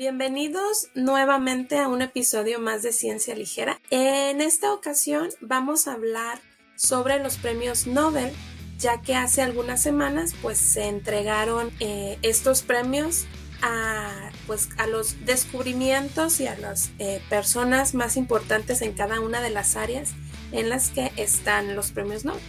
Bienvenidos nuevamente a un episodio más de Ciencia Ligera. En esta ocasión vamos a hablar sobre los premios Nobel, ya que hace algunas semanas pues se entregaron eh, estos premios a, pues, a los descubrimientos y a las eh, personas más importantes en cada una de las áreas en las que están los premios Nobel.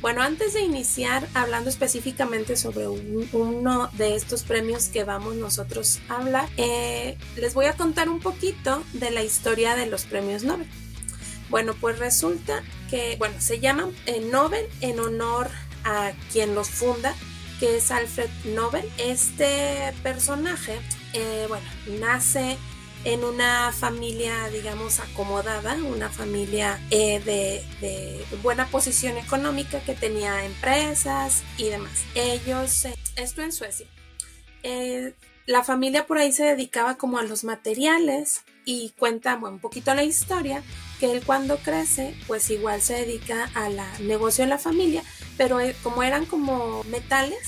Bueno, antes de iniciar hablando específicamente sobre uno de estos premios que vamos nosotros a hablar, eh, les voy a contar un poquito de la historia de los premios Nobel. Bueno, pues resulta que, bueno, se llaman eh, Nobel en honor a quien los funda, que es Alfred Nobel. Este personaje, eh, bueno, nace en una familia, digamos, acomodada, una familia eh, de, buena posición económica que tenía empresas y demás. Ellos, eh, esto en Suecia. Eh, la familia por ahí se dedicaba como a los materiales y cuenta un poquito la historia que él cuando crece pues igual se dedica a la negocio de la familia pero como eran como metales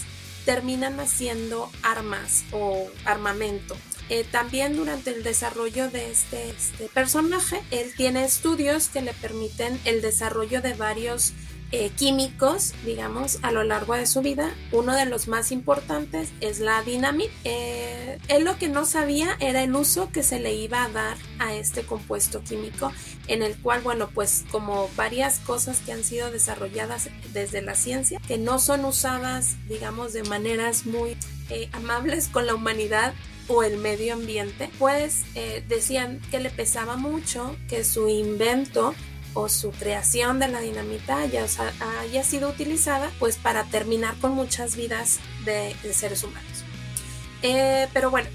terminan haciendo armas o armamento eh, también durante el desarrollo de este, este, personaje, él tiene estudios que le permiten el desarrollo de varios eh, químicos, digamos, a lo largo de su vida. Uno de los más importantes es la dinamita. Eh, él lo que no sabía era el uso que se le iba a dar a este compuesto químico, en el cual, bueno, pues como varias cosas que han sido desarrolladas desde la ciencia, que no son usadas, digamos, de maneras muy amables con la humanidad, o el medio ambiente, pues eh, decían que le pesaba mucho que su invento o su creación de la dinamita haya, haya sido utilizada pues para terminar con muchas vidas de, seres humanos. Eh, pero bueno,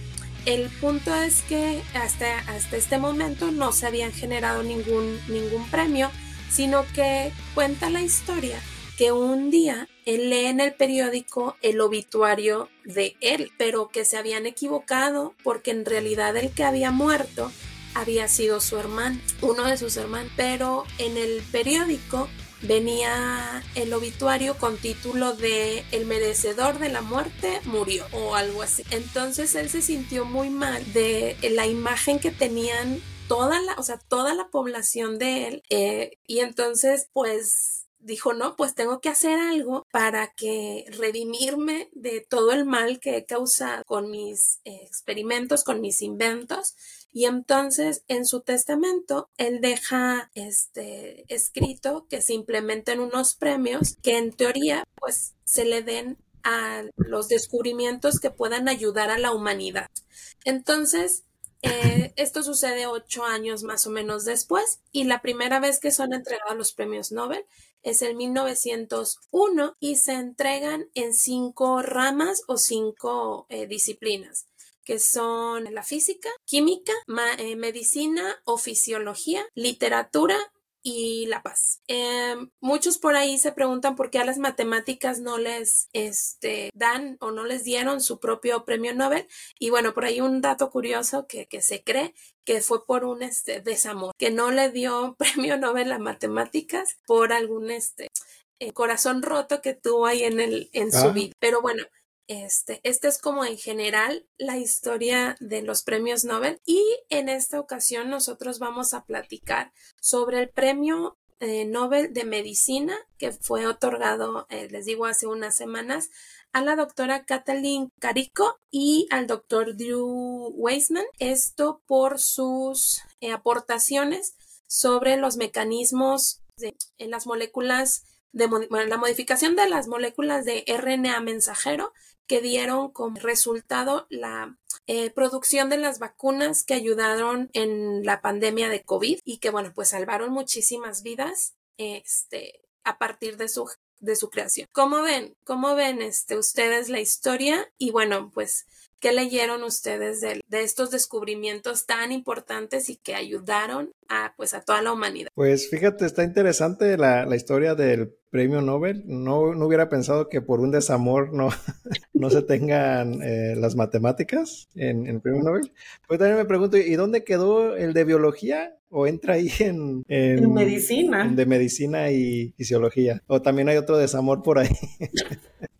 el punto es que hasta, este momento no se habían generado ningún, premio, sino que cuenta la historia que un día lee en el periódico el obituario de él, pero que se habían equivocado porque en realidad el que había muerto había sido su hermano, uno de sus hermanos, pero en el periódico venía el obituario con título de El merecedor de la muerte murió o algo así. Entonces él se sintió muy mal de la imagen que tenían toda la, o sea, toda la población de él eh, y entonces pues dijo, no, pues tengo que hacer algo para que redimirme de todo el mal que he causado con mis eh, experimentos, con mis inventos. Y entonces en su testamento él deja este escrito que se implementen unos premios que en teoría pues se le den a los descubrimientos que puedan ayudar a la humanidad. Entonces, eh, esto sucede ocho años más o menos después y la primera vez que son entregados los premios Nobel es el 1901 y se entregan en cinco ramas o cinco eh, disciplinas que son la física, química, eh, medicina o fisiología, literatura y la paz. Em, muchos por ahí se preguntan por qué a las matemáticas no les este, dan o no les dieron su propio premio Nobel. Y bueno, por ahí un dato curioso que, que se cree que fue por un este, desamor, que no le dio premio Nobel a matemáticas por algún este, eh, corazón roto que tuvo ahí en, el, en su ah. vida. Pero bueno, este, este es como en general la historia de los premios Nobel y en esta ocasión nosotros vamos a platicar sobre el premio eh, Nobel de Medicina que fue otorgado, eh, les digo, hace unas semanas a la doctora Kathleen Carico y al doctor Drew Weissman. Esto por sus eh, aportaciones sobre los mecanismos en las moléculas la modificación de las moléculas de RNA mensajero que dieron como resultado la eh, producción de las vacunas que ayudaron en la pandemia de COVID y que, bueno, pues salvaron muchísimas vidas este, a partir de su, de su creación. ¿Cómo ven? ¿Cómo ven este, ustedes la historia? Y bueno, pues ¿Qué leyeron ustedes de, de, estos descubrimientos tan importantes y que ayudaron a, pues, a toda la humanidad? Pues fíjate, está interesante la, la historia del premio Nobel. No, no, hubiera pensado que por un desamor no, no se tengan eh, las matemáticas en, el premio Nobel. Pues también me pregunto, ¿y dónde quedó el de biología? ¿O entra ahí en, en, medicina? de medicina y fisiología. ¿O también hay otro desamor por ahí?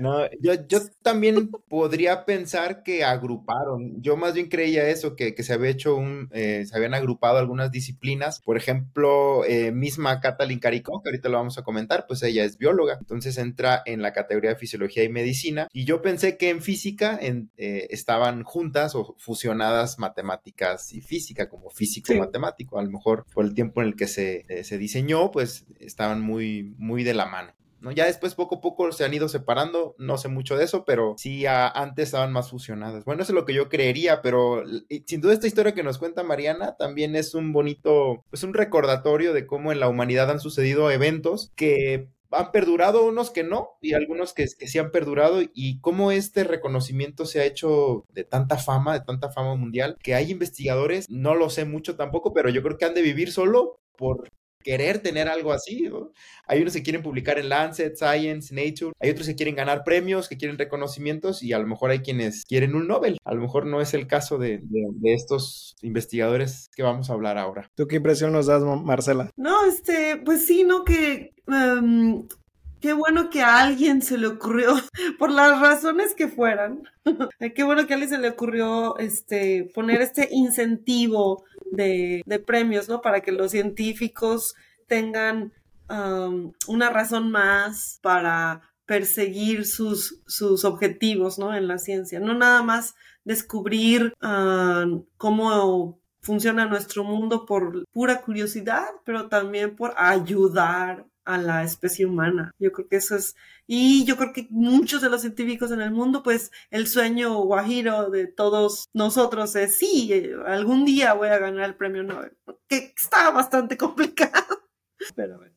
No, yo, yo también podría pensar que agruparon. Yo más bien creía eso, que, que se había hecho un, eh, se habían agrupado algunas disciplinas. Por ejemplo, eh, misma Katalin Caricó, que ahorita lo vamos a comentar, pues ella es bióloga, entonces entra en la categoría de fisiología y medicina. Y yo pensé que en física en, eh, estaban juntas o fusionadas matemáticas y física, como físico-matemático. A lo mejor por el tiempo en el que se, se diseñó, pues estaban muy, muy de la mano. ¿No? Ya después poco a poco se han ido separando, no sé mucho de eso, pero sí antes estaban más fusionadas. Bueno, eso es lo que yo creería, pero sin duda esta historia que nos cuenta Mariana también es un bonito, pues un recordatorio de cómo en la humanidad han sucedido eventos que han perdurado unos que no y algunos que, que, sí han perdurado y cómo este reconocimiento se ha hecho de tanta fama, de tanta fama mundial, que hay investigadores, no lo sé mucho tampoco, pero yo creo que han de vivir solo por querer tener algo así. Hay unos que quieren publicar en Lancet, Science, Nature, hay otros que quieren ganar premios, que quieren reconocimientos y a lo mejor hay quienes quieren un Nobel. A lo mejor no es el caso de, estos investigadores que vamos a hablar ahora. ¿Tú qué impresión nos das, Marcela? No, este, pues sí, no que... Em, qué bueno que a alguien se le ocurrió, por las razones que fueran, qué bueno que a alguien se le ocurrió este, poner este incentivo de, premios, ¿no? Para que los científicos tengan una razón más para perseguir sus, sus objetivos, ¿no? En la ciencia. No nada más descubrir cómo funciona nuestro mundo por pura curiosidad, pero también por ayudar a la especie humana. Yo creo que eso es, y yo creo que muchos de los científicos en el mundo, pues el sueño guajiro de todos nosotros es, sí, algún día voy a ganar el premio Nobel, que está bastante complicado, pero bueno.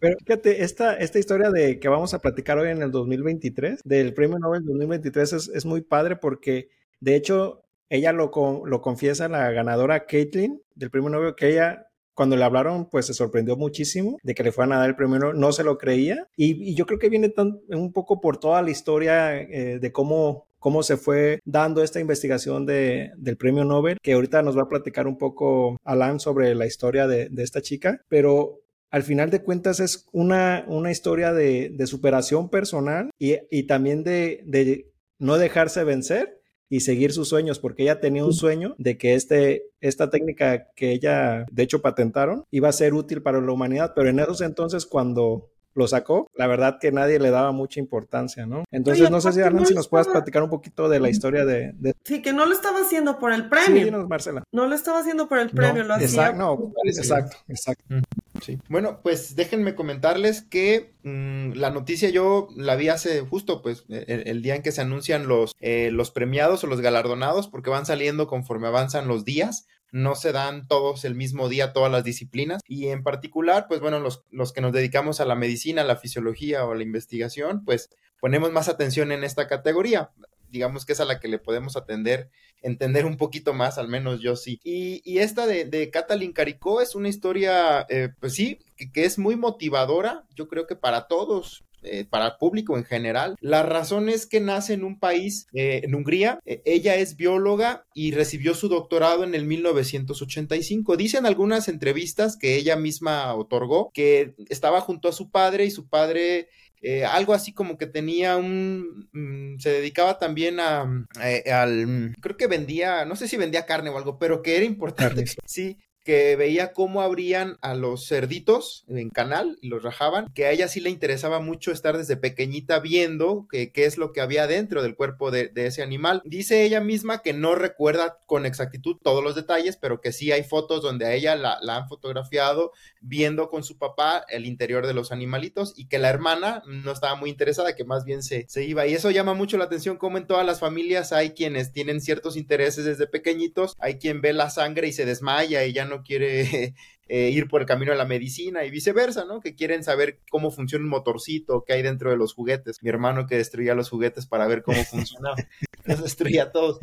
Pero fíjate, esta, esta historia de que vamos a platicar hoy en el 2023, del Premio Nobel 2023, es, es muy padre porque, de hecho, ella lo, lo confiesa la ganadora Caitlin del Premio Nobel, que ella cuando le hablaron, pues se sorprendió muchísimo de que le fueran a dar el premio, no se lo creía. Y, yo creo que viene un poco por toda la historia eh, de cómo cómo se fue dando esta investigación de, del premio Nobel, que ahorita nos va a platicar un poco Alan sobre la historia de, esta chica, pero al final de cuentas es una, una historia de, superación personal y, y también de, de, no dejarse vencer y seguir sus sueños, porque ella tenía un sueño de que este, esta técnica que ella, de hecho, patentaron, iba a ser útil para la humanidad, pero en esos entonces cuando lo sacó, la verdad que nadie le daba mucha importancia, ¿no? Entonces, no sé si Arlan, si nos puedes platicar un poquito de la historia de, Sí, que no lo estaba haciendo por el premio. Sí, Marcela. No lo estaba haciendo por el premio, lo hacía... no, exacto, exacto. Sí. Bueno, pues déjenme comentarles que mm, la noticia yo la vi hace justo pues e, el, día en que se anuncian los, eh, los premiados o los galardonados porque van saliendo conforme avanzan los días no se dan todos el mismo día todas las disciplinas y en particular, pues bueno, los, los, que nos dedicamos a la medicina, la fisiología o a la investigación, pues ponemos más atención en esta categoría digamos que es a la que le podemos atender, entender un poquito más, al menos yo sí. Y, esta de, de Catalin Caricó es una historia, eh, pues sí, que, es muy motivadora, yo creo que para todos, eh, para el público en general. La razón es que nace en un país, eh, en Hungría. ella es bióloga y recibió su doctorado en el 1985. Dicen algunas entrevistas que ella misma otorgó que estaba junto a su padre y su padre eh, algo así como que tenía un, mm, se dedicaba también a, eh, al, creo que vendía, no sé si vendía carne o algo, pero que era importante, sí, que veía cómo abrían a los cerditos en canal y los rajaban, que a ella sí le interesaba mucho estar desde pequeñita viendo qué es lo que había dentro del cuerpo de, ese animal. Dice ella misma que no recuerda con exactitud todos los detalles, pero que sí hay fotos donde a ella la, la han fotografiado viendo con su papá el interior de los animalitos y que la hermana no estaba muy interesada, que más bien se, se iba. Y eso llama mucho la atención, como en todas las familias hay quienes tienen ciertos intereses desde pequeñitos, hay quien ve la sangre y se desmaya y ya no quiere eh, ir por el camino de la medicina y viceversa, ¿no? Que quieren saber cómo funciona un motorcito, qué hay dentro de los juguetes. Mi hermano que destruía los juguetes para ver cómo funcionaba, los destruía todos.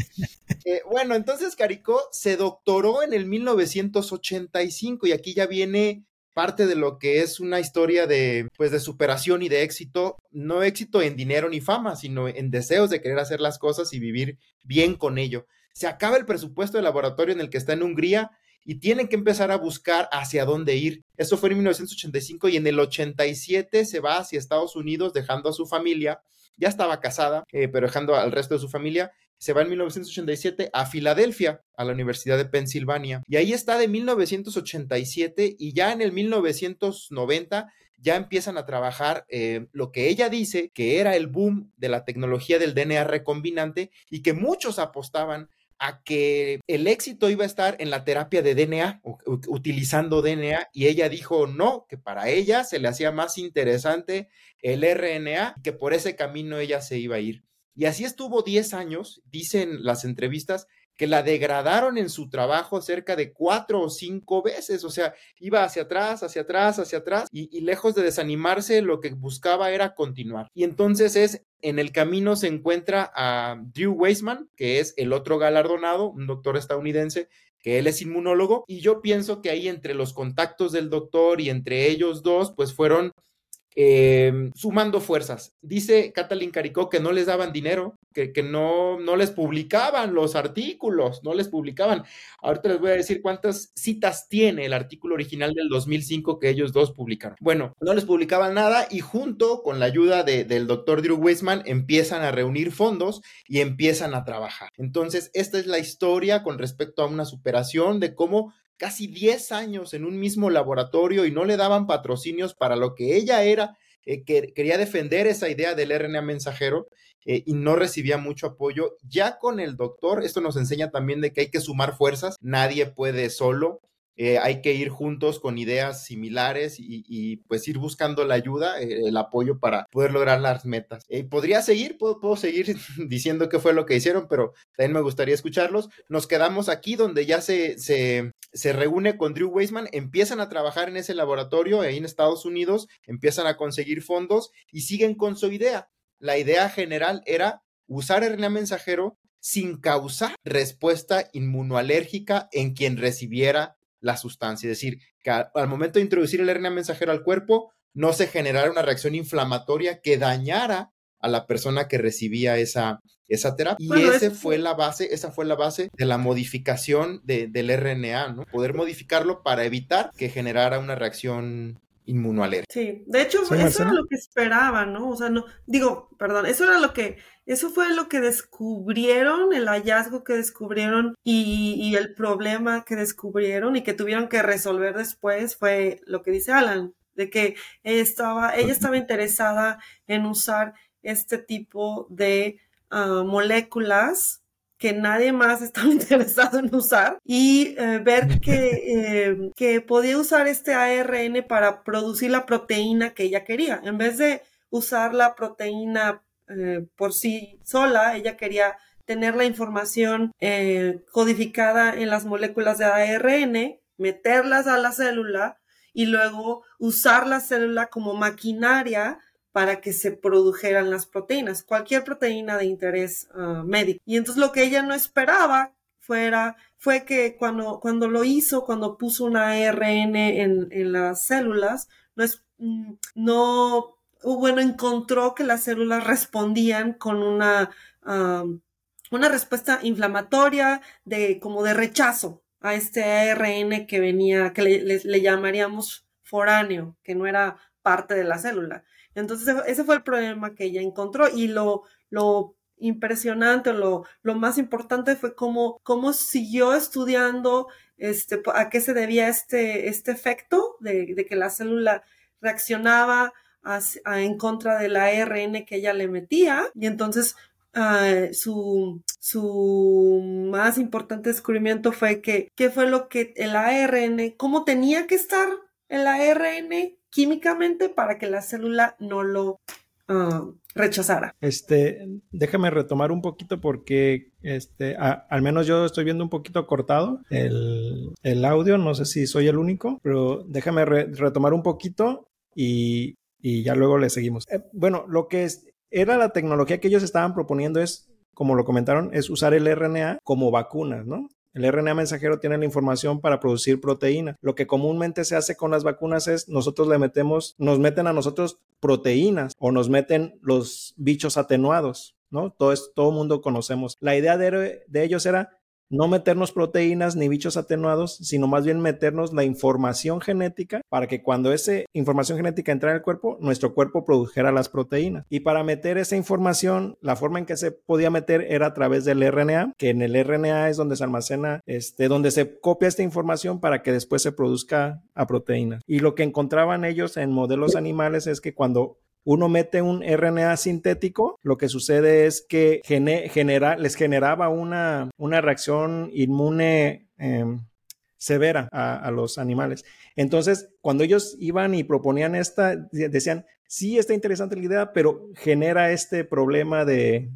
Eh, bueno, entonces Caricó se doctoró en el 1985 y aquí ya viene parte de lo que es una historia de pues de superación y de éxito, no éxito en dinero ni fama, sino en deseos de querer hacer las cosas y vivir bien con ello. Se acaba el presupuesto de laboratorio en el que está en Hungría y tienen que empezar a buscar hacia dónde ir. Eso fue en 1985 y en el 87 se va hacia Estados Unidos dejando a su familia. Ya estaba casada, eh, pero dejando al resto de su familia se va en 1987 a Filadelfia, a la Universidad de Pensilvania. Y ahí está de 1987 y ya en el 1990 ya empiezan a trabajar eh, lo que ella dice que era el boom de la tecnología del DNA recombinante y que muchos apostaban a que el éxito iba a estar en la terapia de DNA, utilizando DNA, y ella dijo no, que para ella se le hacía más interesante el RNA, que por ese camino ella se iba a ir. Y así estuvo 10 años, dicen las entrevistas, que la degradaron en su trabajo cerca de cuatro o cinco veces, o sea, iba hacia atrás, hacia atrás, hacia atrás, y, lejos de desanimarse, lo que buscaba era continuar. Y entonces es, en el camino se encuentra a Drew Weissman, que es el otro galardonado, un doctor estadounidense, que él es inmunólogo, y yo pienso que ahí entre los contactos del doctor y entre ellos dos, pues fueron Em, sumando fuerzas. Dice Catalin Caricó que no les daban dinero, que, que, no, no les publicaban los artículos, no les publicaban. Ahorita les voy a decir cuántas citas tiene el artículo original del 2005 que ellos dos publicaron. Bueno, no les publicaban nada y junto con la ayuda del doctor Drew Weissman empiezan a reunir fondos y empiezan a trabajar. Entonces, esta es la historia con respecto a una superación de cómo casi 10 años en un mismo laboratorio y no le daban patrocinios para lo que ella era, eh, que quería defender esa idea del RNA mensajero eh, y no recibía mucho apoyo. Ya con el doctor, esto nos enseña también de que hay que sumar fuerzas, nadie puede solo. Eh, hay que ir juntos con ideas similares y, pues ir buscando la ayuda, eh, el apoyo para poder lograr las metas. Eh, podría seguir, puedo, seguir diciendo qué fue lo que hicieron, pero también me gustaría escucharlos. Nos quedamos aquí donde ya se, se, se reúne con Drew Weissman, empiezan a trabajar en ese laboratorio ahí en Estados Unidos, empiezan a conseguir fondos y siguen con su idea. La idea general era usar RNA mensajero sin causar respuesta inmunoalérgica en quien recibiera la sustancia. Es decir, que al momento de introducir el RNA mensajero al cuerpo, no se generara una reacción inflamatoria que dañara a la persona que recibía esa, esa terapia. y esa fue la base, esa fue la base de la modificación del RNA, ¿no? Poder modificarlo para evitar que generara una reacción inmunoalérgica. Sí, de hecho, eso era lo que esperaban, ¿no? O sea, no, digo, perdón, eso era lo que eso fue lo que descubrieron, el hallazgo que descubrieron y, el problema que descubrieron y que tuvieron que resolver después fue lo que dice Alan, de que estaba, ella estaba interesada en usar este tipo de ah, moléculas que nadie más estaba interesado en usar y eh, ver que, eh, que podía usar este ARN para producir la proteína que ella quería. En vez de usar la proteína eh, por sí sola, ella quería tener la información codificada en las moléculas de ARN, meterlas a la célula y luego usar la célula como maquinaria para que se produjeran las proteínas, cualquier proteína de interés ah, médico. Y entonces lo que ella no esperaba fuera, fue que cuando, cuando lo hizo, cuando puso una ARN en, en las células, no, es, mm, no bueno, encontró que las células respondían con una, una respuesta inflamatoria de como de rechazo a este ARN que venía, que le, llamaríamos foráneo, que no era parte de la célula. Entonces, ese fue el problema que ella encontró y lo, lo impresionante, lo, lo más importante fue cómo, cómo siguió estudiando este, a qué se debía este, este efecto de, que la célula reaccionaba en contra del ARN que ella le metía. Y entonces ah, su, su más importante descubrimiento fue que qué fue lo que el ARN, cómo tenía que estar el ARN químicamente para que la célula no lo ah, rechazara. Este, déjame retomar un poquito porque este, al menos yo estoy viendo un poquito cortado el, el audio, no sé si soy el único, pero déjame retomar un poquito y y ya luego le seguimos. Eh, bueno, lo que es, era la tecnología que ellos estaban proponiendo es, como lo comentaron, es usar el RNA como vacunas, ¿no? El RNA mensajero tiene la información para producir proteína. Lo que comúnmente se hace con las vacunas es nosotros le metemos, nos meten a nosotros proteínas o nos meten los bichos atenuados, ¿no? Todo es, todo mundo conocemos. La idea de, de ellos era no meternos proteínas ni bichos atenuados, sino más bien meternos la información genética para que cuando esa información genética entrara en el cuerpo, nuestro cuerpo produjera las proteínas. Y para meter esa información, la forma en que se podía meter era a través del RNA, que en el RNA es donde se almacena, este, donde se copia esta información para que después se produzca a proteínas. Y lo que encontraban ellos en modelos animales es que cuando uno mete un RNA sintético, lo que sucede es que genera, les generaba una, una reacción inmune em, severa a, los animales. Entonces, cuando ellos iban y proponían esta, decían, sí está interesante la idea, pero genera este problema de,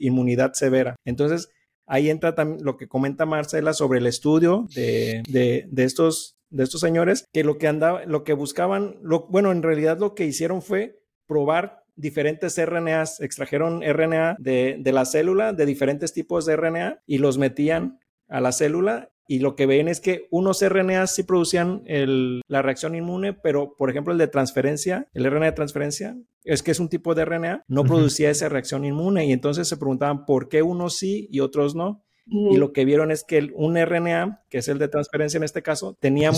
inmunidad severa. Entonces, ahí entra lo que comenta Marcela sobre el estudio de, de, estos de estos señores que lo que andaba, lo que buscaban, bueno, en realidad lo que hicieron fue probar diferentes RNAs, extrajeron RNA de, la célula, de diferentes tipos de RNA, y los metían a la célula y lo que ven es que unos RNA sí producían la reacción inmune, pero por ejemplo el de transferencia, el RNA de transferencia, es que es un tipo de RNA, no producía esa reacción inmune y entonces se preguntaban por qué unos sí y otros no. Y lo que vieron es que un RNA, que es el de transferencia en este caso, tenía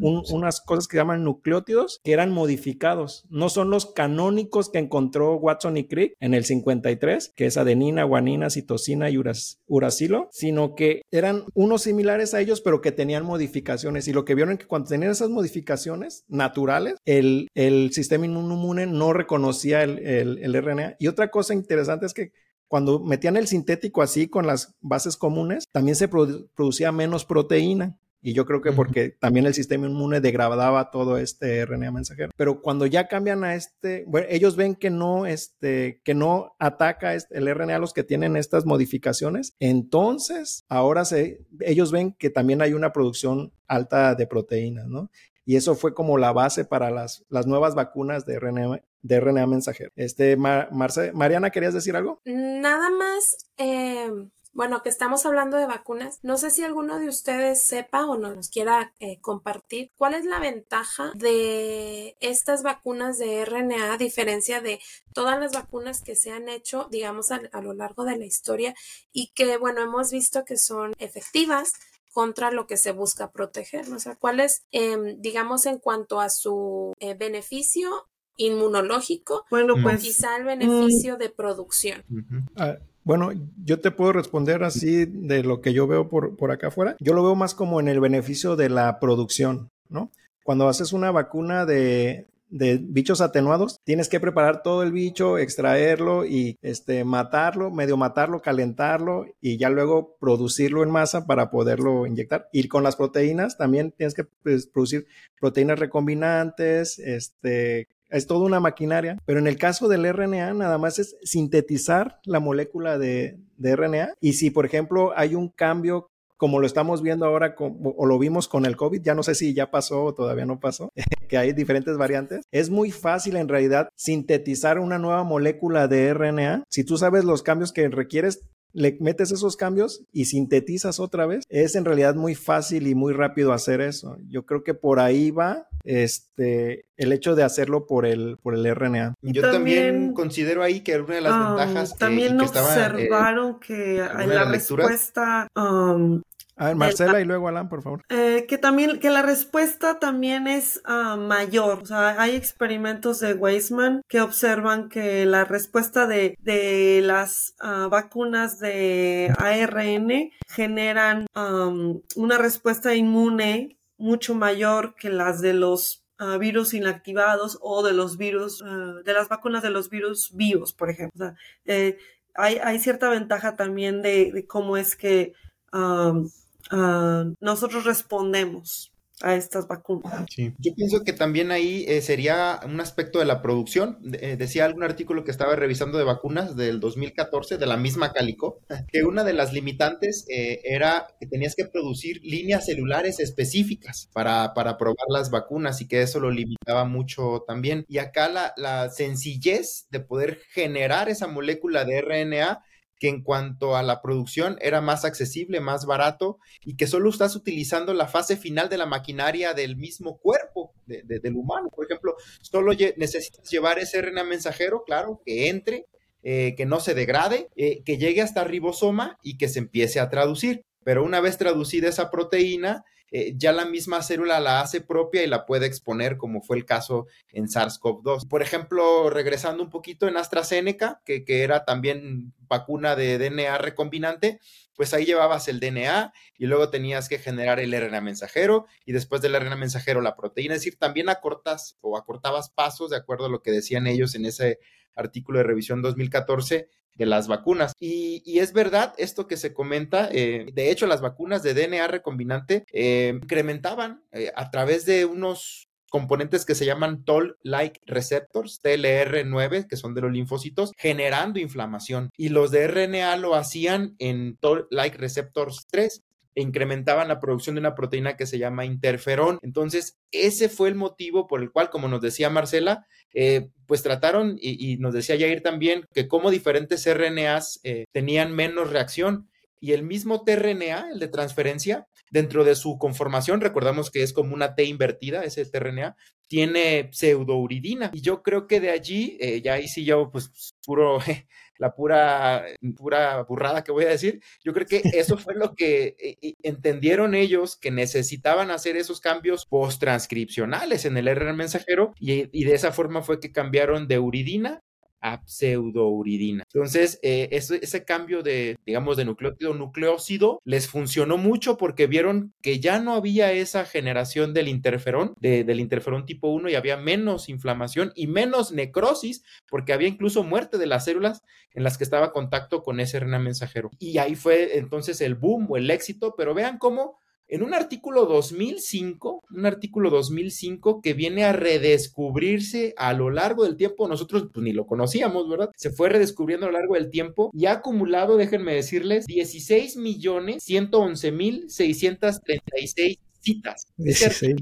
unas cosas que se llaman nucleótidos que eran modificados. No son los canónicos que encontró Watson y Crick en el 53, que es adenina, guanina, citosina y uracilo, sino que eran unos similares a ellos, pero que tenían modificaciones. Y lo que vieron es que cuando tenían esas modificaciones naturales, el, el sistema inmune no reconocía el, el, el RNA. Y otra cosa interesante es que cuando metían el sintético así con las bases comunes, también se producía menos proteína. Y yo creo que porque también el sistema inmune degradaba todo este RNA mensajero. Pero cuando ya cambian a este, bueno, ellos ven que no, este, que no ataca este, el RNA a los que tienen estas modificaciones. Entonces, ahora se, ellos ven que también hay una producción alta de proteínas, ¿no? Y eso fue como la base para las, las nuevas vacunas de RNA, de RNA mensajero. Este, Marce, Mariana, ¿querías decir algo? Nada más, eh, bueno, que estamos hablando de vacunas. No sé si alguno de ustedes sepa o nos quiera eh, compartir cuál es la ventaja de estas vacunas de RNA a diferencia de todas las vacunas que se han hecho, digamos, a, lo largo de la historia y que, bueno, hemos visto que son efectivas contra lo que se busca proteger. O sea, cuál es, em, digamos, en cuanto a su eh, beneficio inmunológico, bueno, pues, quizá el mm. beneficio de producción. Ah, bueno, yo te puedo responder así de lo que yo veo por, por acá afuera. Yo lo veo más como en el beneficio de la producción, ¿no? Cuando haces una vacuna de, de bichos atenuados, tienes que preparar todo el bicho, extraerlo y este, matarlo, medio matarlo, calentarlo y ya luego producirlo en masa para poderlo inyectar. Y con las proteínas también tienes que pues, producir proteínas recombinantes, este, es toda una maquinaria, pero en el caso del RNA nada más es sintetizar la molécula de, de RNA y si por ejemplo hay un cambio como lo estamos viendo ahora o lo vimos con el COVID, ya no sé si ya pasó o todavía no pasó, que hay diferentes variantes. Es muy fácil en realidad sintetizar una nueva molécula de RNA. Si tú sabes los cambios que requieres, le metes esos cambios y sintetizas otra vez. Es en realidad muy fácil y muy rápido hacer eso. Yo creo que por ahí va este el hecho de hacerlo por el por el RNA. Yo también, considero ahí que una de las um, ventajas también observaron que en la, respuesta um, a ver, Marcela y luego Alan, por favor. Eh, que también, que la respuesta también es ah, mayor. O sea, hay experimentos de Weisman que observan que la respuesta de, de las ah, vacunas de ARN generan una respuesta inmune mucho mayor que las de los ah, virus inactivados o de los virus, de las vacunas de los virus vivos, por ejemplo. O sea, eh, hay, hay, cierta ventaja también de, cómo es que Ah, nosotros respondemos a estas vacunas. Yo pienso que también ahí eh, sería un aspecto de la producción. Eh, decía algún artículo que estaba revisando de vacunas del 2014 de la misma Calico, que una de las limitantes eh, era que tenías que producir líneas celulares específicas para, para, probar las vacunas y que eso lo limitaba mucho también. Y acá la, la sencillez de poder generar esa molécula de RNA que en cuanto a la producción era más accesible, más barato y que solo estás utilizando la fase final de la maquinaria del mismo cuerpo del humano. Por ejemplo, solo necesitas llevar ese RNA mensajero, claro, que entre eh, que no se degrade, eh, que llegue hasta ribosoma y que se empiece a traducir. Pero una vez traducida esa proteína, eh, ya la misma célula la hace propia y la puede exponer, como fue el caso en SARS-CoV-2. Por ejemplo, regresando un poquito en AstraZeneca, que, que era también vacuna de DNA recombinante, pues ahí llevabas el DNA y luego tenías que generar el RNA mensajero y después del RNA mensajero la proteína. Es decir, también acortas o acortabas pasos de acuerdo a lo que decían ellos en ese artículo de revisión 2014 de las vacunas. Y, es verdad esto que se comenta, eh, de hecho las vacunas de DNA recombinante eh, incrementaban eh, a través de unos componentes que se llaman Toll-like receptors, TLR9, que son de los linfocitos, generando inflamación. Y los de RNA lo hacían en Toll-like receptors 3 incrementaban la producción de una proteína que se llama interferón. Entonces, ese fue el motivo por el cual, como nos decía Marcela, eh, pues trataron, y, nos decía Jair también, que como diferentes RNAs eh, tenían menos reacción. Y el mismo tRNA, el de transferencia, dentro de su conformación, recordamos que es como una T invertida, ese tRNA, tiene pseudouridina. Y yo creo que de allí, eh, ya ahí sí yo, pues puro la pura, pura burrada que voy a decir. Yo creo que eso fue lo que eh, entendieron ellos que necesitaban hacer esos cambios post-transcripcionales en el RNA mensajero y, y de esa forma fue que cambiaron de uridina a pseudouridina. Entonces, eh, ese, cambio de, digamos, de nucleótido nucleócido les funcionó mucho porque vieron que ya no había esa generación del interferón, del interferón tipo 1 y había menos inflamación y menos necrosis porque había incluso muerte de las células en las que estaba contacto con ese RNA mensajero. Y ahí fue entonces el boom o el éxito, pero vean cómo en un artículo 2005, un artículo 2005 que viene a redescubrirse a lo largo del tiempo, nosotros pues, ni lo conocíamos, ¿verdad? Se fue redescubriendo a lo largo del tiempo y ha acumulado, déjenme decirles, 16 millones 111 mil 636 citas. Este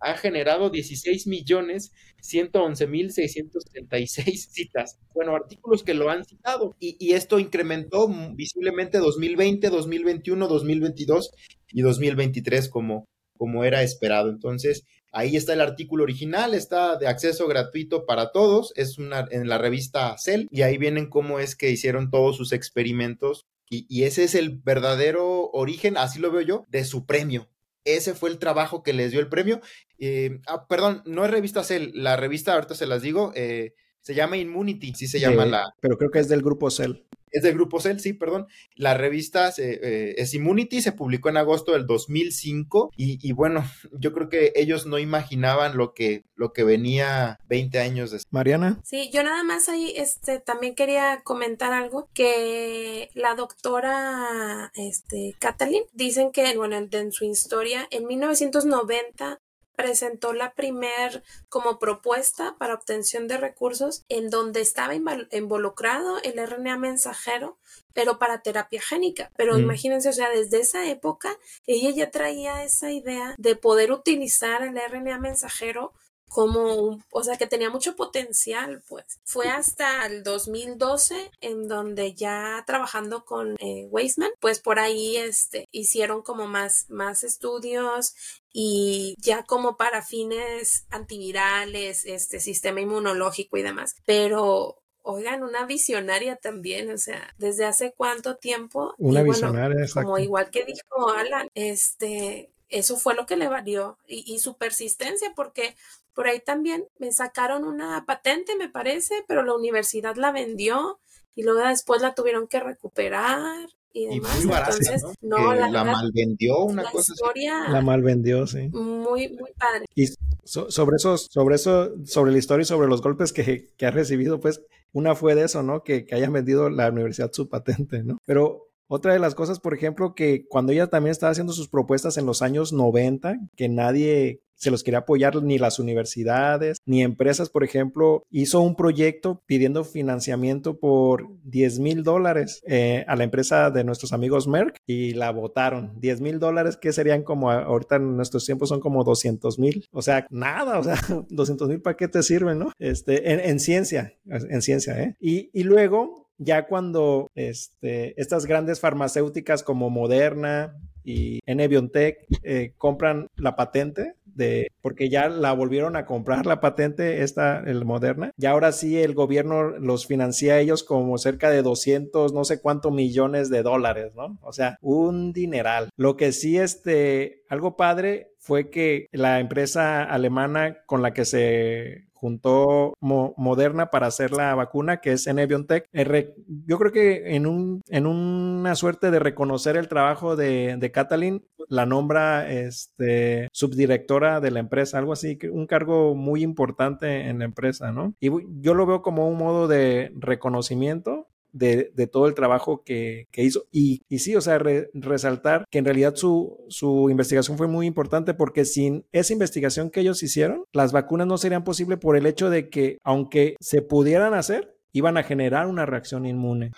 ha generado 16 millones 111 mil 636 citas. Bueno, artículos que lo han citado. Y, y, esto incrementó visiblemente 2020, 2021, 2022 y 2023 como, como era esperado. Entonces, ahí está el artículo original, está de acceso gratuito para todos, es una en la revista Cell y ahí vienen cómo es que hicieron todos sus experimentos y, y ese es el verdadero origen, así lo veo yo, de su premio. Ese fue el trabajo que les dio el premio. Eh, ah, perdón, no es revista Cell, la revista, ahorita se las digo, eh, se llama Immunity, sí se llama la. Pero creo que es del grupo Cell es del grupo Cell, sí, perdón. La revista eh, es Immunity, se publicó en agosto del 2005 y, bueno, yo creo que ellos no imaginaban lo que, lo que venía 20 años después. Mariana. Sí, yo nada más ahí este, también quería comentar algo que la doctora este, Kathleen dicen que, bueno, en su historia, en 1990 presentó la primer como propuesta para obtención de recursos en donde estaba involucrado el RNA mensajero, pero para terapia génica. Pero mm. imagínense, o sea, desde esa época ella ya traía esa idea de poder utilizar el RNA mensajero como un, o sea, que tenía mucho potencial, pues. Fue hasta el 2012 en donde ya trabajando con eh, Weisman, pues por ahí este, hicieron como más, más estudios y ya como para fines antivirales, este sistema inmunológico y demás. Pero oigan, una visionaria también, o sea, desde hace cuánto tiempo. Una visionaria, Como igual que dijo Alan, este, eso fue lo que le valió y, y, su persistencia, porque por ahí también me sacaron una patente, me parece, pero la universidad la vendió y luego después la tuvieron que recuperar y demás. Entonces, ¿no? la, la malvendió una cosa historia La malvendió, sí. Muy, muy padre. Y sobre eso, sobre eso, sobre la historia y sobre los golpes que, que ha recibido, pues, una fue de eso, ¿no? Que, que hayan vendido la universidad su patente, ¿no? Pero otra de las cosas, por ejemplo, que cuando ella también estaba haciendo sus propuestas en los años 90, que nadie se los quería apoyar ni las universidades ni empresas, por ejemplo, hizo un proyecto pidiendo financiamiento por 10 mil dólares eh, a la empresa de nuestros amigos Merck y la votaron. 10 mil dólares que serían como ahorita en nuestros tiempos son como 200 mil. O sea, nada, o sea, 200 mil para qué te sirven, ¿no? Este, en, ciencia, en ciencia, ¿eh? Y, y luego ya cuando este, estas grandes farmacéuticas como Moderna y NBiontech eh, compran la patente de, porque ya la volvieron a comprar la patente, esta, el Moderna, y ahora sí el gobierno los financia a ellos como cerca de 200, no sé cuántos millones de dólares, ¿no? O sea, un dineral. Lo que sí, este, algo padre fue que la empresa alemana con la que se juntó Moderna para hacer la vacuna, que es NBiontech. yo creo que en, un, en una suerte de reconocer el trabajo de, de Katalin, la nombra este, subdirectora de la empresa, algo así, un cargo muy importante en la empresa, ¿no? Y yo lo veo como un modo de reconocimiento de, todo el trabajo que, hizo. Y, y, sí, o sea, resaltar que en realidad su, su investigación fue muy importante porque sin esa investigación que ellos hicieron, las vacunas no serían posibles por el hecho de que aunque se pudieran hacer, iban a generar una reacción inmune.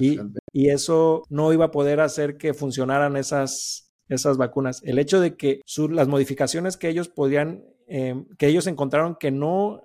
y, y, eso no iba a poder hacer que funcionaran esas, esas vacunas. El hecho de que las modificaciones que ellos podían, eh, que ellos encontraron que no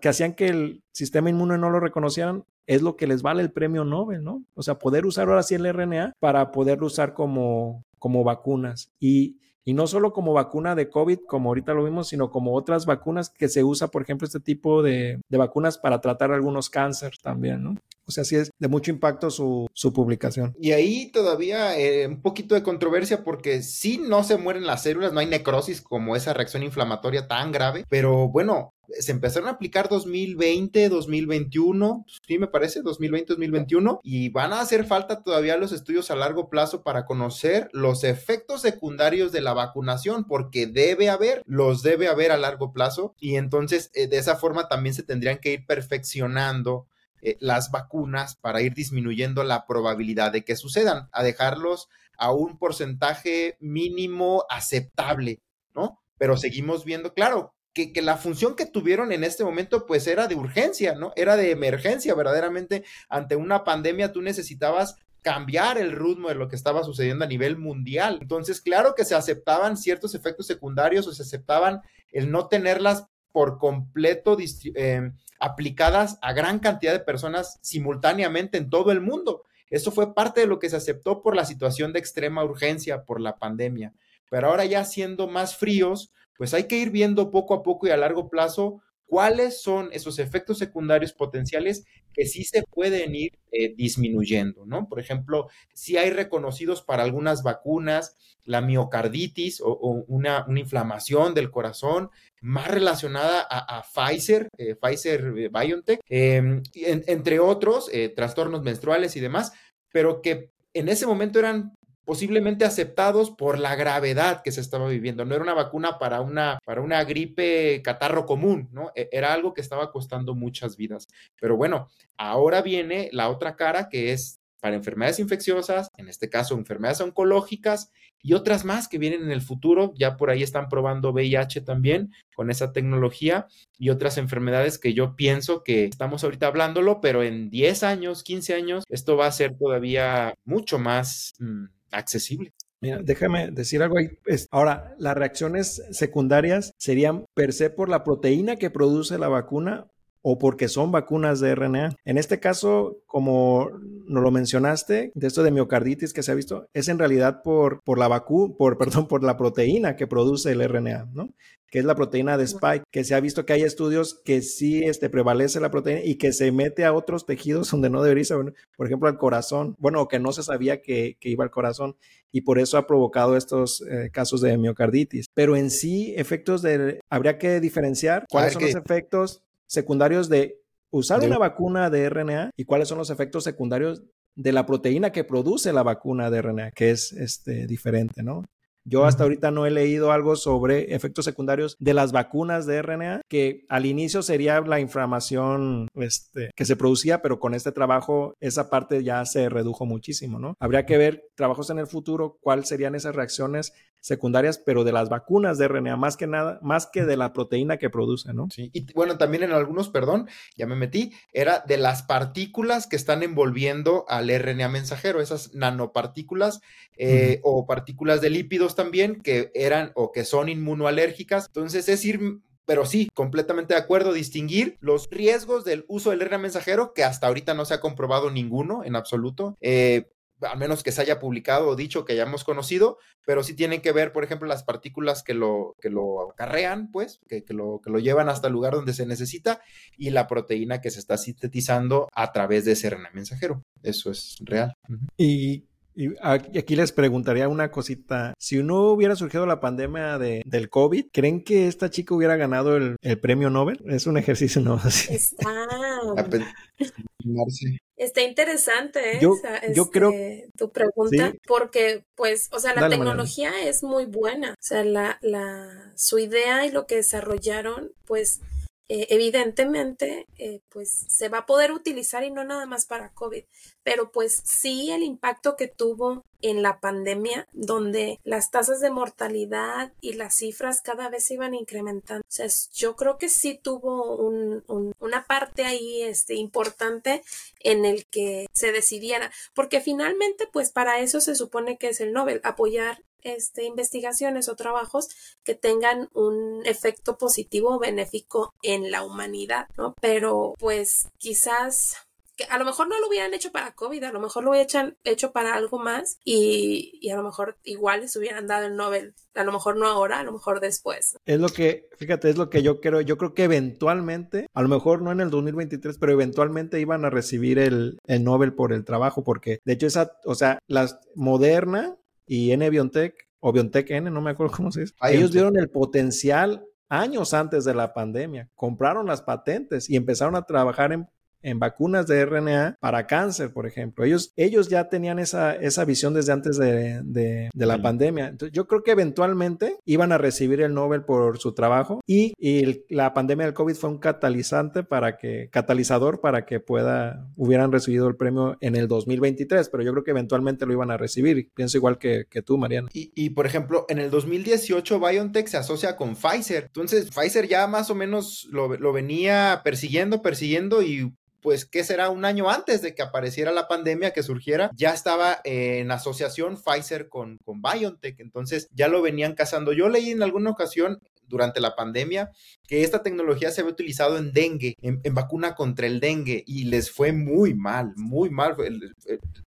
que hacían que el sistema inmune no lo reconocieran, es lo que les vale el premio Nobel, ¿no? O sea, poder usar ahora sí el RNA para poderlo usar como, como vacunas. Y, y no solo como vacuna de COVID, como ahorita lo vimos, sino como otras vacunas que se usa, por ejemplo, este tipo de, de vacunas para tratar algunos cánceres también, ¿no? O sea, sí es de mucho impacto su, su publicación. Y ahí todavía eh, un poquito de controversia porque sí no se mueren las células, no hay necrosis como esa reacción inflamatoria tan grave, pero bueno, se empezaron a aplicar 2020, 2021, sí me parece, 2020, 2021, y van a hacer falta todavía los estudios a largo plazo para conocer los efectos secundarios de la vacunación, porque debe haber, los debe haber a largo plazo, y entonces eh, de esa forma también se tendrían que ir perfeccionando eh, las vacunas para ir disminuyendo la probabilidad de que sucedan, a dejarlos a un porcentaje mínimo aceptable, ¿no? Pero seguimos viendo, claro, que, que, la función que tuvieron en este momento pues era de urgencia, ¿no? Era de emergencia, verdaderamente ante una pandemia tú necesitabas cambiar el ritmo de lo que estaba sucediendo a nivel mundial. Entonces, claro que se aceptaban ciertos efectos secundarios o se aceptaban el no tenerlas por completo eh, aplicadas a gran cantidad de personas simultáneamente en todo el mundo. Eso fue parte de lo que se aceptó por la situación de extrema urgencia por la pandemia. Pero ahora ya siendo más fríos, pues hay que ir viendo poco a poco y a largo plazo cuáles son esos efectos secundarios potenciales que sí se pueden ir eh, disminuyendo, ¿no? Por ejemplo, si hay reconocidos para algunas vacunas la miocarditis o, una, inflamación del corazón más relacionada a, Pfizer, eh, Pfizer eh, BioNTech, em, entre otros, trastornos menstruales y demás, pero que en ese momento eran posiblemente aceptados por la gravedad que se estaba viviendo. No era una vacuna para una, para una gripe catarro común, ¿no? E, era algo que estaba costando muchas vidas. Pero bueno, ahora viene la otra cara que es para enfermedades infecciosas, en este caso enfermedades oncológicas y otras más que vienen en el futuro. Ya por ahí están probando VIH también con esa tecnología y otras enfermedades que yo pienso que estamos ahorita hablándolo, pero en 10 años, 15 años, esto va a ser todavía mucho más mm, accesible. Mira, déjame decir algo ahí. Ahora, las reacciones secundarias serían per se por la proteína que produce la vacuna o porque son vacunas de RNA. En este caso, como nos lo mencionaste, de esto de miocarditis que se ha visto, es en realidad por, por la vacuna, por, perdón, por la proteína que produce el RNA, ¿no? Que es la proteína de spike, que se ha visto que hay estudios que sí este, prevalece la proteína y que se mete a otros tejidos donde no debería, por ejemplo, al corazón, bueno, que no se sabía que, iba al corazón y por eso ha provocado estos eh, casos de miocarditis. Pero en sí, efectos de, habría que diferenciar cuáles son los efectos secundarios de usar una vacuna de RNA y cuáles son los efectos secundarios de la proteína que produce la vacuna de RNA, que es este, diferente, ¿no? Yo hasta ahorita no he leído algo sobre efectos secundarios de las vacunas de RNA, que al inicio sería la inflamación este, que se producía, pero con este trabajo esa parte ya se redujo muchísimo, ¿no? Habría que ver trabajos en el futuro, cuáles serían esas reacciones secundarias, pero de las vacunas de RNA, más que nada, más que de la proteína que produce, ¿no? Sí, y bueno, también en algunos, perdón, ya me metí, era de las partículas que están envolviendo al RNA mensajero, esas nanopartículas eh, o partículas de lípidos también que eran o que son inmunoalérgicas. Entonces es ir pero sí, completamente de acuerdo, distinguir los riesgos del uso del RNA mensajero, que hasta ahorita no se ha comprobado ninguno en absoluto, eh, al menos que se haya publicado o dicho que hayamos conocido, pero sí tienen que ver, por ejemplo, las partículas que lo, que lo acarrean, pues, que, que, lo, que lo llevan hasta el lugar donde se necesita, y la proteína que se está sintetizando a través de ese RNA mensajero. Eso es real. Y y aquí les preguntaría una cosita. Si no hubiera surgido la pandemia de, del COVID, ¿creen que esta chica hubiera ganado el, el premio Nobel? Es un ejercicio, ¿no? Está... Está interesante ¿eh? yo, yo creo este, tu pregunta porque pues o sea la tecnología es muy buena. O sea la, la su idea y lo que desarrollaron pues eh, evidentemente, eh, pues se va a poder utilizar y no nada más para COVID, pero pues sí el impacto que tuvo en la pandemia, donde las tasas de mortalidad y las cifras cada vez iban incrementando. O sea, yo creo que sí tuvo un, una parte ahí este, importante en el que se decidiera, porque finalmente, pues para eso se supone que es el Nobel, apoyar este, investigaciones o trabajos que tengan un efecto positivo o benéfico en la humanidad, ¿no? Pero pues quizás a lo mejor no lo hubieran hecho para COVID, a lo mejor lo hubieran hecho para algo más y, y, a lo mejor igual les hubieran dado el Nobel, a lo mejor no ahora, a lo mejor después. Es lo que, fíjate, es lo que yo creo, yo creo que eventualmente, a lo mejor no en el 2023, pero eventualmente iban a recibir el, el Nobel por el trabajo, porque de hecho esa, o sea, la Moderna y N BioNTech o BioNTech N, no me acuerdo cómo se dice. Ellos vieron el potencial años antes de la pandemia, compraron las patentes y empezaron a trabajar en en vacunas de RNA para cáncer, por ejemplo. Ellos, ellos ya tenían esa, esa visión desde antes de, de, la pandemia. Entonces, yo creo que eventualmente iban a recibir el Nobel por su trabajo y, y, la pandemia del COVID fue un catalizante para que, catalizador para que pueda, hubieran recibido el premio en el 2023, pero yo creo que eventualmente lo iban a recibir. Pienso igual que, que tú, Mariana. Y, y, por ejemplo, en el 2018 BioNTech se asocia con Pfizer. Entonces, Pfizer ya más o menos lo, lo venía persiguiendo, persiguiendo y pues, ¿qué será? Un año antes de que apareciera la pandemia, que surgiera, ya estaba en asociación Pfizer con, con BioNTech, entonces ya lo venían cazando. Yo leí en alguna ocasión durante la pandemia que esta tecnología se había utilizado en dengue, en, vacuna contra el dengue, y les fue muy mal, muy mal.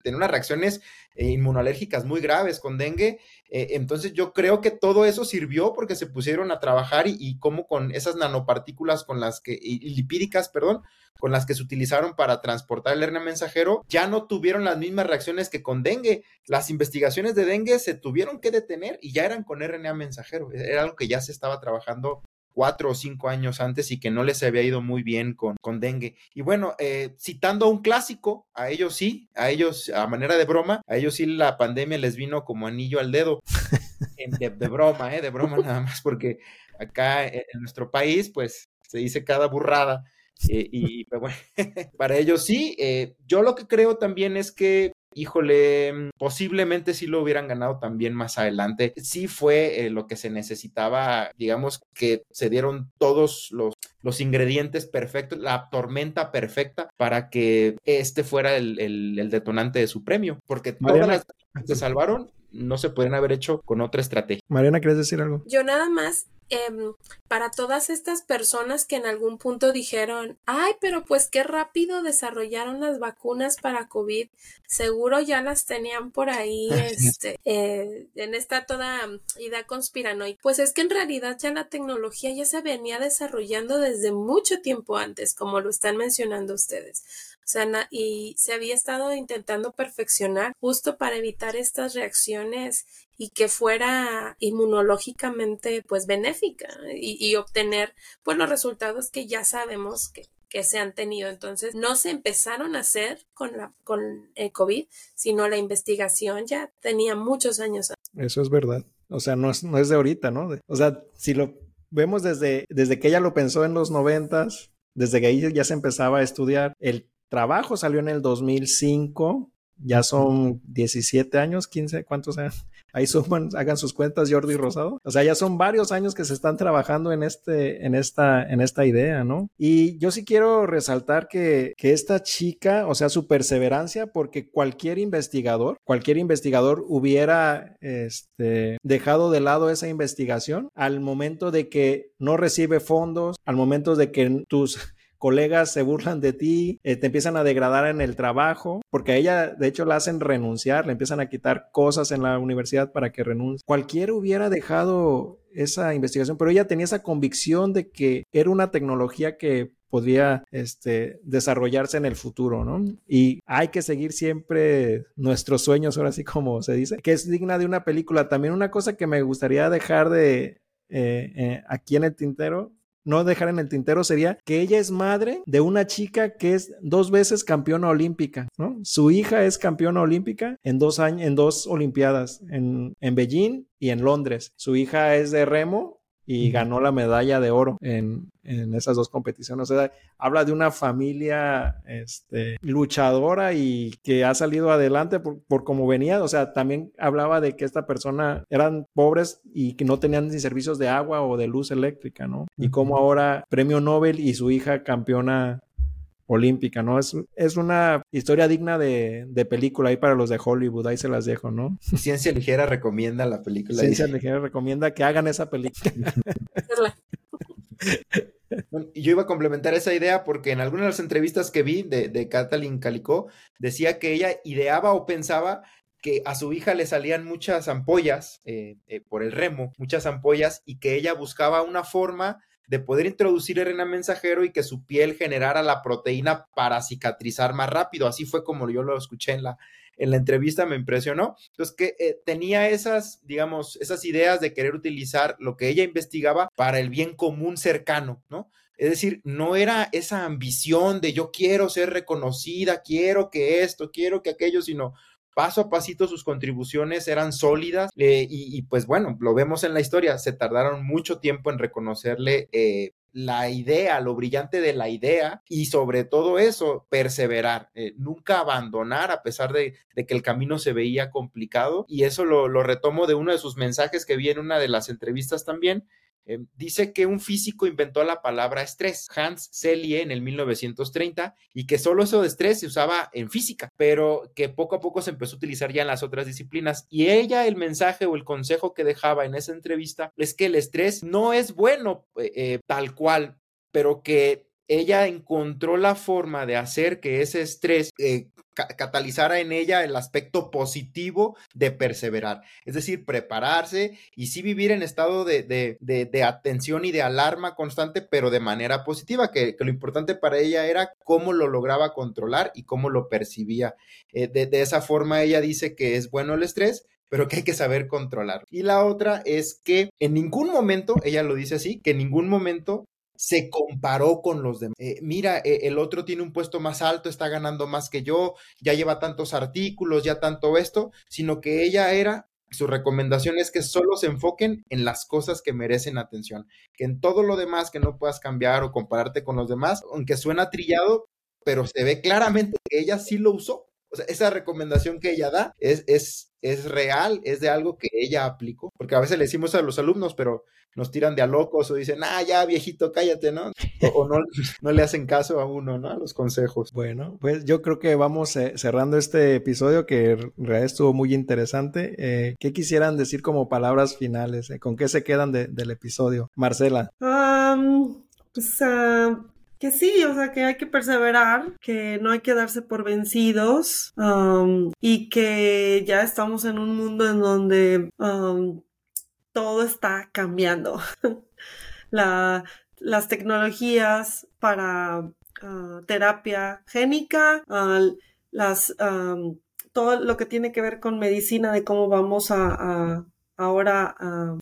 Tenían unas reacciones inmunológicas muy graves con dengue. Eh, entonces yo creo que todo eso sirvió porque se pusieron a trabajar y, y como con esas nanopartículas con las que, y lipídicas, perdón, con las que se utilizaron para transportar el RNA mensajero, ya no tuvieron las mismas reacciones que con dengue. Las investigaciones de dengue se tuvieron que detener y ya eran con RNA mensajero. Era algo que ya se estaba trabajando cuatro o cinco años antes y que no les había ido muy bien con, con dengue. Y bueno, eh, citando a un clásico, a ellos sí, a ellos, a manera de broma, a ellos sí la pandemia les vino como anillo al dedo. de, de, broma, ¿eh? De broma nada más, porque acá en nuestro país, pues se dice cada burrada. Eh, y pues, bueno, para ellos sí. Eh, yo lo que creo también es que híjole, mm, posiblemente sí lo hubieran ganado también más adelante. Sí fue eh, lo que se necesitaba, digamos que se dieron todos los, los ingredientes perfectos, la tormenta perfecta para que este fuera el, el, detonante de su premio, porque todas las que se salvaron no se pueden haber hecho con otra estrategia. Mariana, ¿quieres decir algo? Yo nada más Em, para todas estas personas que en algún punto dijeron, ay, pero pues qué rápido desarrollaron las vacunas para COVID, seguro ya las tenían por ahí, este, eh, en esta toda idea conspiranoica. Pues es que en realidad ya la tecnología ya se venía desarrollando desde mucho tiempo antes, como lo están mencionando ustedes. Sea, y se había estado intentando perfeccionar justo para evitar estas reacciones y que fuera inmunológicamente pues benéfica y, obtener pues los resultados que ya sabemos que, que, se han tenido. Entonces no se empezaron a hacer con la con el COVID, sino la investigación ya tenía muchos años. Eso es verdad. O sea, no es, no es de ahorita, ¿no? O sea, si lo vemos desde, desde que ella lo pensó en los noventas, desde que ahí ya se empezaba a estudiar, el trabajo salió en el 2005, ya son 17 años, 15, ¿cuántos años? Ahí suman, hagan sus cuentas Jordi Rosado. O sea, ya son varios años que se están trabajando en este, en esta, en esta idea, ¿no? Y yo sí quiero resaltar que, que esta chica, o sea, su perseverancia, porque cualquier investigador, cualquier investigador hubiera este, dejado de lado esa investigación al momento de que no recibe fondos, al momento de que tus colegas se burlan de ti, eh, te empiezan a degradar en el trabajo, porque a ella de hecho la hacen renunciar, le empiezan a quitar cosas en la universidad para que renuncie. Cualquiera hubiera dejado esa investigación, pero ella tenía esa convicción de que era una tecnología que podría este, desarrollarse en el futuro, ¿no? Y hay que seguir siempre nuestros sueños, ahora sí como se dice, que es digna de una película. También una cosa que me gustaría dejar de eh, eh, aquí en el tintero no dejar en el tintero sería que ella es madre de una chica que es dos veces campeona olímpica, ¿no? Su hija es campeona olímpica en dos años, en dos olimpiadas, en, en Beijing y en Londres. Su hija es de remo y ganó la medalla de oro en, en, esas dos competiciones. O sea, habla de una familia este, luchadora y que ha salido adelante por, por como venía. O sea, también hablaba de que esta persona eran pobres y que no tenían ni servicios de agua o de luz eléctrica, ¿no? Y como ahora premio Nobel y su hija campeona olímpica, ¿no? Es, es una historia digna de, de, película ahí para los de Hollywood, ahí se las dejo, ¿no? Ciencia Ligera recomienda la película. Ciencia Ligera recomienda que hagan esa película. Yo iba a complementar esa idea porque en algunas de las entrevistas que vi de, de Kathleen Calicó decía que ella ideaba o pensaba que a su hija le salían muchas ampollas eh, eh, por el remo, muchas ampollas, y que ella buscaba una forma de poder introducir RNA mensajero y que su piel generara la proteína para cicatrizar más rápido. Así fue como yo lo escuché en la, en la entrevista, me impresionó. Entonces, que eh, tenía esas, digamos, esas ideas de querer utilizar lo que ella investigaba para el bien común cercano, ¿no? Es decir, no era esa ambición de yo quiero ser reconocida, quiero que esto, quiero que aquello, sino paso a pasito sus contribuciones eran sólidas eh, y, pues bueno, lo vemos en la historia, se tardaron mucho tiempo en reconocerle eh, la idea, lo brillante de la idea y sobre todo eso, perseverar, eh, nunca abandonar a pesar de, que el camino se veía complicado. Y eso lo, lo retomo de uno de sus mensajes que vi en una de las entrevistas también, eh, dice que un físico inventó la palabra estrés, Hans Selye, en el 1930, y que solo eso de estrés se usaba en física, pero que poco a poco se empezó a utilizar ya en las otras disciplinas. Y ella, el mensaje o el consejo que dejaba en esa entrevista es que el estrés no es bueno eh, eh, tal cual, pero que ella encontró la forma de hacer que ese estrés catalizara en ella el aspecto positivo de perseverar, es decir, prepararse y sí vivir en estado de, de, atención y de alarma constante, pero de manera positiva, que, lo importante para ella era cómo lo lograba controlar y cómo lo percibía. Eh, de, de esa forma ella dice que es bueno el estrés, pero que hay que saber controlar. Y la otra es que en ningún momento, ella lo dice así, que en ningún momento se comparó con los demás. Eh, mira, eh, el otro tiene un puesto más alto, está ganando más que yo, ya lleva tantos artículos, ya tanto esto, sino que ella era, su recomendación es que solo se enfoquen en las cosas que merecen atención, que en todo lo demás que no puedas cambiar o compararte con los demás, aunque suena trillado, pero se ve claramente que ella sí lo usó. O sea, esa recomendación que ella da es, es, es real, es de algo que ella aplicó, porque a veces le decimos a los alumnos, pero nos tiran de a locos o dicen, ah, ya viejito, cállate, ¿no? O, no, no, le hacen caso a uno, ¿no? A los consejos. Bueno, pues yo creo que vamos eh, cerrando este episodio que en realidad estuvo muy interesante. Eh, ¿Qué quisieran decir como palabras finales? Eh, ¿Con qué se quedan del episodio? Marcela. pues ah, que sí, o sea, que hay que perseverar, que no hay que darse por vencidos y que ya estamos en un mundo en donde todo está cambiando. las tecnologías para ah, terapia génica, las, todo lo que tiene que ver con medicina, de cómo vamos a, ahora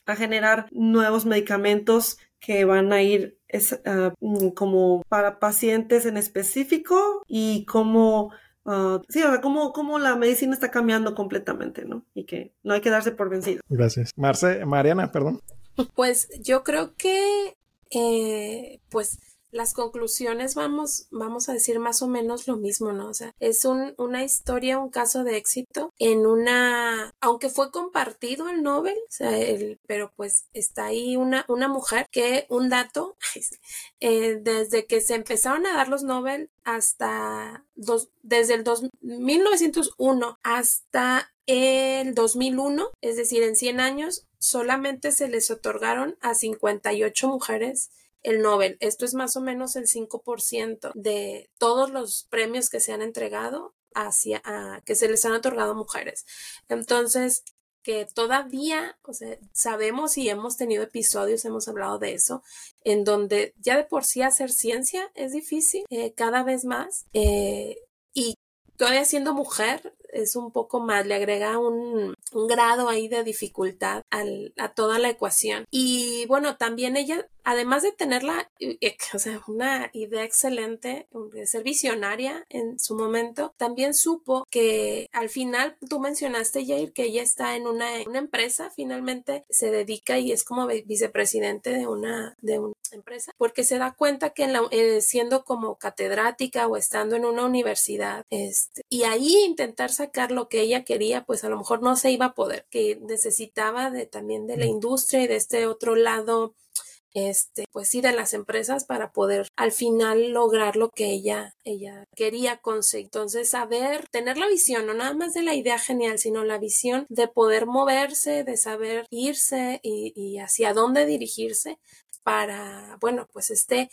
a, generar nuevos medicamentos que van a ir ah, como para pacientes en específico y cómo Ah, sí, o sea, cómo, la medicina está cambiando completamente, ¿no? Y que no hay que darse por vencido. Gracias. Marce, Mariana, perdón. Pues yo creo que, eh, pues las conclusiones vamos, vamos a decir más o menos lo mismo, ¿no? O sea, es un, una historia, un caso de éxito en una, aunque fue compartido el Nobel, o sea, el, pero pues está ahí una, una mujer que, un dato, eh, desde que se empezaron a dar los Nobel hasta dos, desde el dos, 1901 hasta el 2001, es decir, en 100 años, solamente se les otorgaron a 58 mujeres el Nobel. Esto es más o menos el 5% de todos los premios que se han entregado hacia, que se les han otorgado a mujeres. Entonces, que todavía, o sea, sabemos y hemos tenido episodios, hemos hablado de eso, en donde ya de por sí hacer ciencia es difícil, eh, cada vez más, eh, y todavía siendo mujer es un poco más, le agrega un, un grado ahí de dificultad al, a toda la ecuación. Y bueno, también ella además de tenerla, eh, o sea, una idea excelente, de ser visionaria en su momento, también supo que al final tú mencionaste, Jair, que ella está en una, empresa, finalmente se dedica y es como vicepresidente de una, de una empresa, porque se da cuenta que eh, siendo como catedrática o estando en una universidad, este, y ahí intentar sacar lo que ella quería, pues a lo mejor no se iba a poder, que necesitaba de también de la industria y de este otro lado este, pues sí, de las empresas para poder al final lograr lo que ella, ella quería conseguir. Entonces, saber, tener la visión, no nada más de la idea genial, sino la visión de poder moverse, de saber irse y, y hacia dónde dirigirse para, bueno, pues este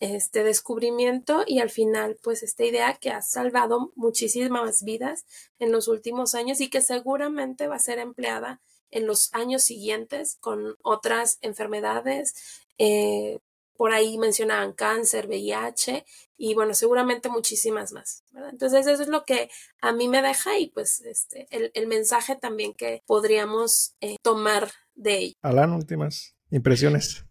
este descubrimiento y al final pues esta idea que ha salvado muchísimas vidas en los últimos años y que seguramente va a ser empleada en los años siguientes con otras enfermedades eh, por ahí mencionaban cáncer, VIH y bueno, seguramente muchísimas más. Entonces eso es lo que a mí me deja y pues este, el, mensaje también que podríamos eh, tomar de ello. Alan, últimas impresiones.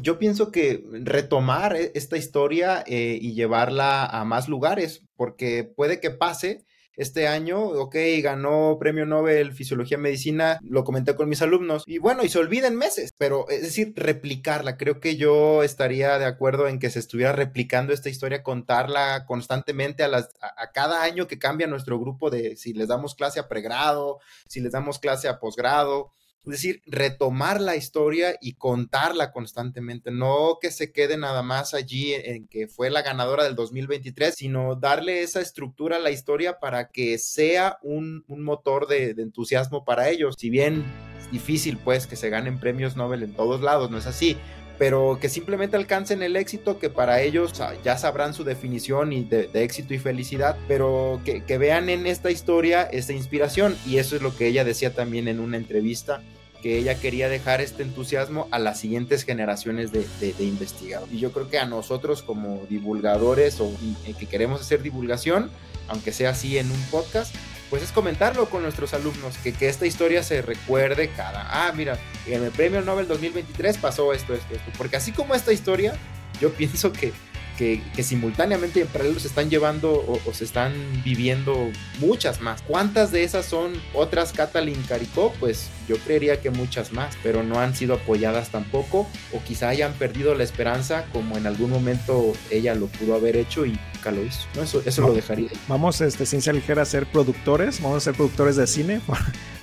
Yo pienso que retomar e, esta historia eh, y llevarla a más lugares, porque puede que pase este año, ok, ganó premio Nobel Fisiología Medicina, lo comenté con mis alumnos, y bueno, y se olviden meses, pero es decir, replicarla, creo que yo estaría de acuerdo en que se estuviera replicando esta historia, contarla constantemente a, las, a, cada año que cambia nuestro grupo de si les damos clase a pregrado, si les damos clase a posgrado, es decir, retomar la historia y contarla constantemente, no que se quede nada más allí en que fue la ganadora del 2023, sino darle esa estructura a la historia para que sea un, motor de, entusiasmo para ellos. Si bien es difícil pues que se ganen premios Nobel en todos lados, no es así, pero que simplemente alcancen el éxito, que para ellos ya sabrán su definición y de, éxito y felicidad, pero que, vean en esta historia esta inspiración y eso es lo que ella decía también en una entrevista que ella quería dejar este entusiasmo a las siguientes generaciones de, investigadores. Y yo creo que a nosotros como divulgadores o eh, que queremos hacer divulgación, aunque sea así en un podcast, pues es comentarlo con nuestros alumnos, que, que esta historia se recuerde cada, ah, mira, en el Premio Nobel 2023 pasó esto, esto, esto, porque así como esta historia, yo pienso que que, simultáneamente en paralelo se están llevando o, se están viviendo muchas más. ¿Cuántas de esas son otras Catalin Caricó? Pues yo creería que muchas más, pero no han sido apoyadas tampoco o quizá hayan perdido la esperanza como en algún momento ella lo pudo haber hecho y nunca lo hizo. ¿no? Eso, eso lo dejaría. Vamos, este, Ciencia Ligera, a ser productores, vamos a ser productores de cine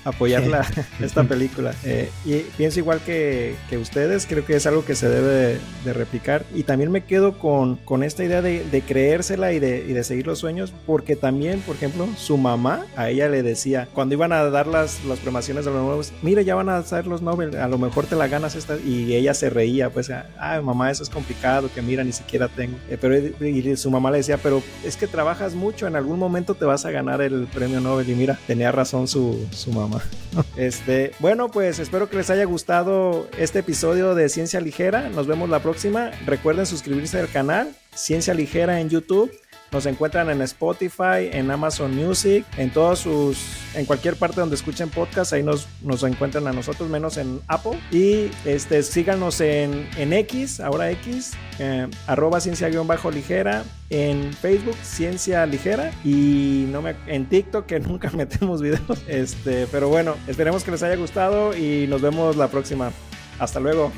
apoyar esta película. Eh, y pienso igual que, que, ustedes, creo que es algo que se debe de, replicar. Y también me quedo con, con esta idea de, de creérsela y de, y de, seguir los sueños, porque también, por ejemplo, su mamá a ella le decía, cuando iban a dar las, las premaciones de los nuevos, mira, ya van a hacer los Nobel, a lo mejor te la ganas esta. Y ella se reía, pues, ah, mamá, eso es complicado, que mira, ni siquiera tengo. Eh, pero y su mamá le decía, pero es que trabajas mucho, en algún momento te vas a ganar el premio Nobel. Y mira, tenía razón su, su mamá. Este, bueno, pues espero que les haya gustado este episodio de Ciencia Ligera. Nos vemos la próxima. Recuerden suscribirse al canal Ciencia Ligera en YouTube. Nos encuentran en Spotify, en Amazon Music, en todos sus, en cualquier parte donde escuchen podcast, ahí nos, nos encuentran a nosotros, menos en Apple. Y este, síganos en, en X, ahora X, eh, arroba ciencia-ligera, en Facebook, Ciencia Ligera, y no me, en TikTok, que nunca metemos videos. Este, pero bueno, esperemos que les haya gustado y nos vemos la próxima. Hasta luego.